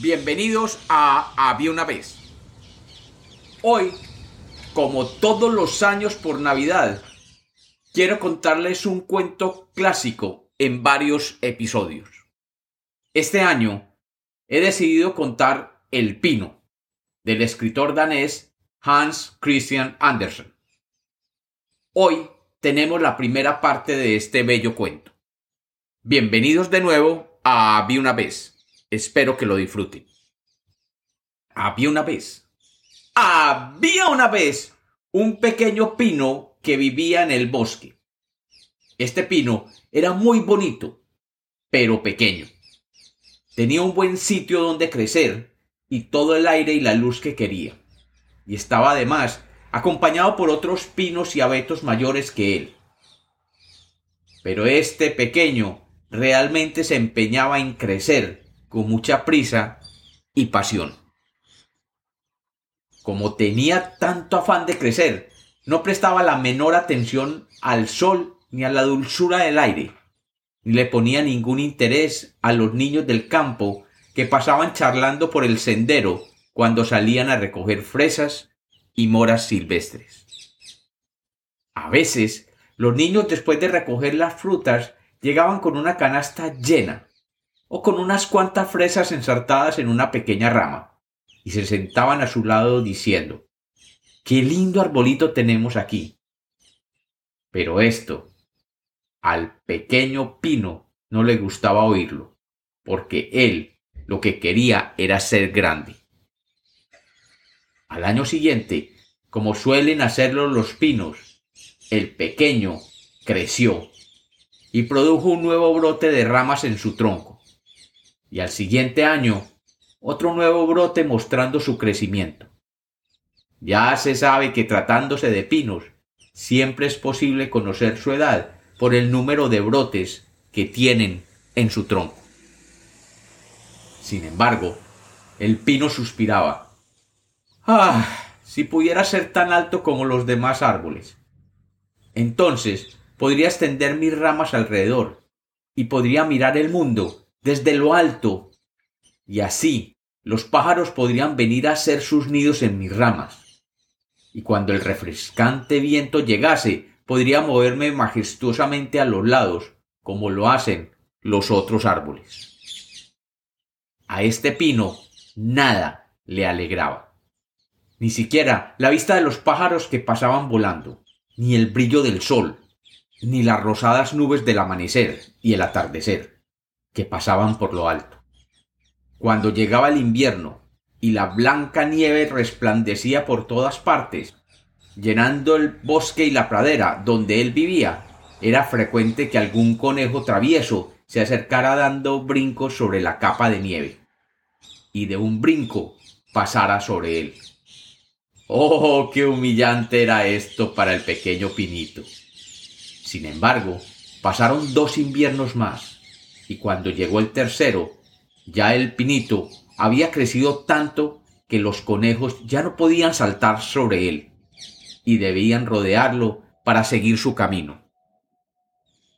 Bienvenidos a Había una vez. Hoy, como todos los años por Navidad, quiero contarles un cuento clásico en varios episodios. Este año he decidido contar El Pino, del escritor danés Hans Christian Andersen. Hoy tenemos la primera parte de este bello cuento. Bienvenidos de nuevo a Había una vez. Espero que lo disfruten. Había una vez. Había una vez un pequeño pino que vivía en el bosque. Este pino era muy bonito, pero pequeño. Tenía un buen sitio donde crecer y todo el aire y la luz que quería. Y estaba además acompañado por otros pinos y abetos mayores que él. Pero este pequeño realmente se empeñaba en crecer con mucha prisa y pasión. Como tenía tanto afán de crecer, no prestaba la menor atención al sol ni a la dulzura del aire, ni le ponía ningún interés a los niños del campo que pasaban charlando por el sendero cuando salían a recoger fresas y moras silvestres. A veces, los niños después de recoger las frutas llegaban con una canasta llena, o con unas cuantas fresas ensartadas en una pequeña rama, y se sentaban a su lado diciendo Qué lindo arbolito tenemos aquí. Pero esto al pequeño Pino no le gustaba oírlo, porque él lo que quería era ser grande. Al año siguiente, como suelen hacerlo los pinos, el pequeño creció y produjo un nuevo brote de ramas en su tronco. Y al siguiente año, otro nuevo brote mostrando su crecimiento. Ya se sabe que tratándose de pinos, siempre es posible conocer su edad por el número de brotes que tienen en su tronco. Sin embargo, el pino suspiraba. Ah, si pudiera ser tan alto como los demás árboles. Entonces podría extender mis ramas alrededor y podría mirar el mundo desde lo alto. Y así los pájaros podrían venir a hacer sus nidos en mis ramas. Y cuando el refrescante viento llegase, podría moverme majestuosamente a los lados, como lo hacen los otros árboles. A este pino nada le alegraba. Ni siquiera la vista de los pájaros que pasaban volando, ni el brillo del sol, ni las rosadas nubes del amanecer y el atardecer, que pasaban por lo alto. Cuando llegaba el invierno y la blanca nieve resplandecía por todas partes, llenando el bosque y la pradera donde él vivía, era frecuente que algún conejo travieso se acercara dando brincos sobre la capa de nieve, y de un brinco pasara sobre él. ¡Oh, qué humillante era esto para el pequeño Pinito! Sin embargo, pasaron dos inviernos más, y cuando llegó el tercero, ya el Pinito había crecido tanto que los conejos ya no podían saltar sobre él y debían rodearlo para seguir su camino.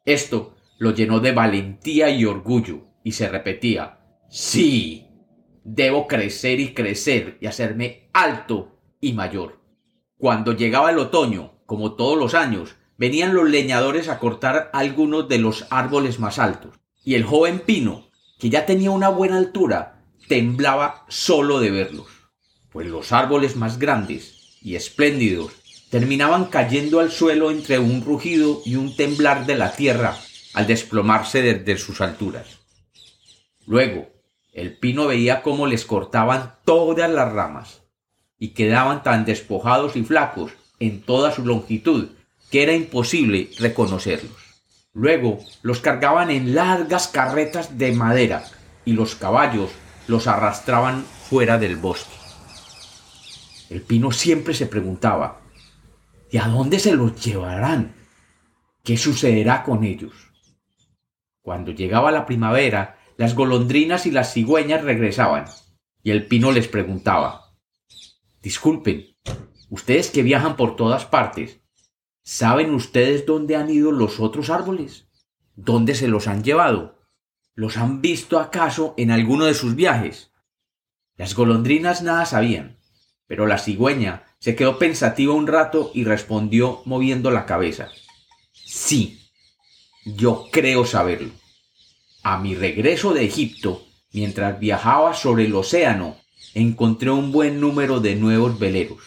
Esto lo llenó de valentía y orgullo, y se repetía Sí, debo crecer y crecer y hacerme alto y mayor. Cuando llegaba el otoño, como todos los años, venían los leñadores a cortar algunos de los árboles más altos, y el joven pino, que ya tenía una buena altura, temblaba solo de verlos, pues los árboles más grandes y espléndidos terminaban cayendo al suelo entre un rugido y un temblar de la tierra al desplomarse desde sus alturas. Luego, el pino veía cómo les cortaban todas las ramas y quedaban tan despojados y flacos en toda su longitud que era imposible reconocerlos. Luego los cargaban en largas carretas de madera y los caballos los arrastraban fuera del bosque. El pino siempre se preguntaba ¿Y a dónde se los llevarán? ¿Qué sucederá con ellos? Cuando llegaba la primavera, las golondrinas y las cigüeñas regresaban, y el pino les preguntaba Disculpen, ustedes que viajan por todas partes, ¿saben ustedes dónde han ido los otros árboles? ¿Dónde se los han llevado? ¿Los han visto acaso en alguno de sus viajes? Las golondrinas nada sabían, pero la cigüeña se quedó pensativa un rato y respondió moviendo la cabeza. Sí, yo creo saberlo. A mi regreso de Egipto, mientras viajaba sobre el océano, encontré un buen número de nuevos veleros.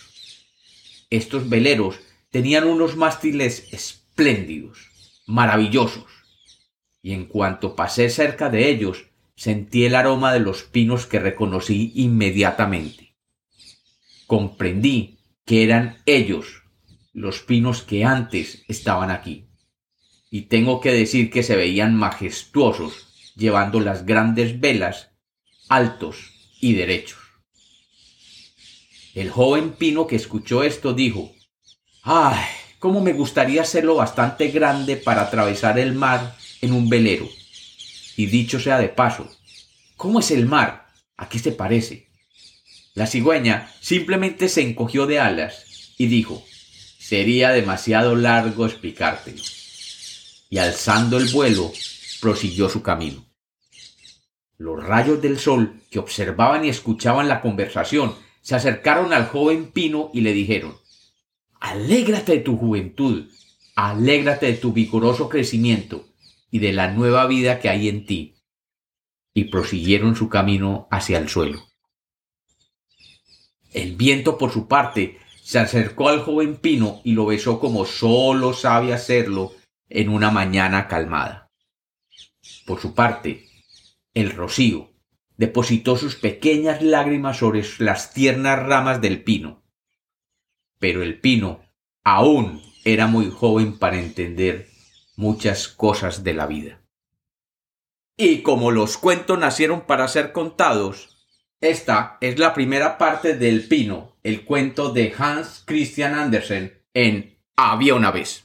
Estos veleros tenían unos mástiles espléndidos, maravillosos, y en cuanto pasé cerca de ellos, sentí el aroma de los pinos que reconocí inmediatamente. Comprendí que eran ellos los pinos que antes estaban aquí. Y tengo que decir que se veían majestuosos, llevando las grandes velas, altos y derechos. El joven pino que escuchó esto dijo, ¡Ay! ¿Cómo me gustaría hacerlo bastante grande para atravesar el mar en un velero? Y dicho sea de paso, ¿cómo es el mar? ¿A qué se parece? La cigüeña simplemente se encogió de alas y dijo, sería demasiado largo explicártelo. Y alzando el vuelo, prosiguió su camino. Los rayos del sol que observaban y escuchaban la conversación se acercaron al joven Pino y le dijeron, Alégrate de tu juventud, alégrate de tu vigoroso crecimiento y de la nueva vida que hay en ti. Y prosiguieron su camino hacia el suelo. El viento, por su parte, se acercó al joven pino y lo besó como sólo sabe hacerlo en una mañana calmada. Por su parte, el rocío depositó sus pequeñas lágrimas sobre las tiernas ramas del pino. Pero el pino aún era muy joven para entender muchas cosas de la vida. Y como los cuentos nacieron para ser contados, esta es la primera parte del Pino, el cuento de Hans Christian Andersen en Había una vez.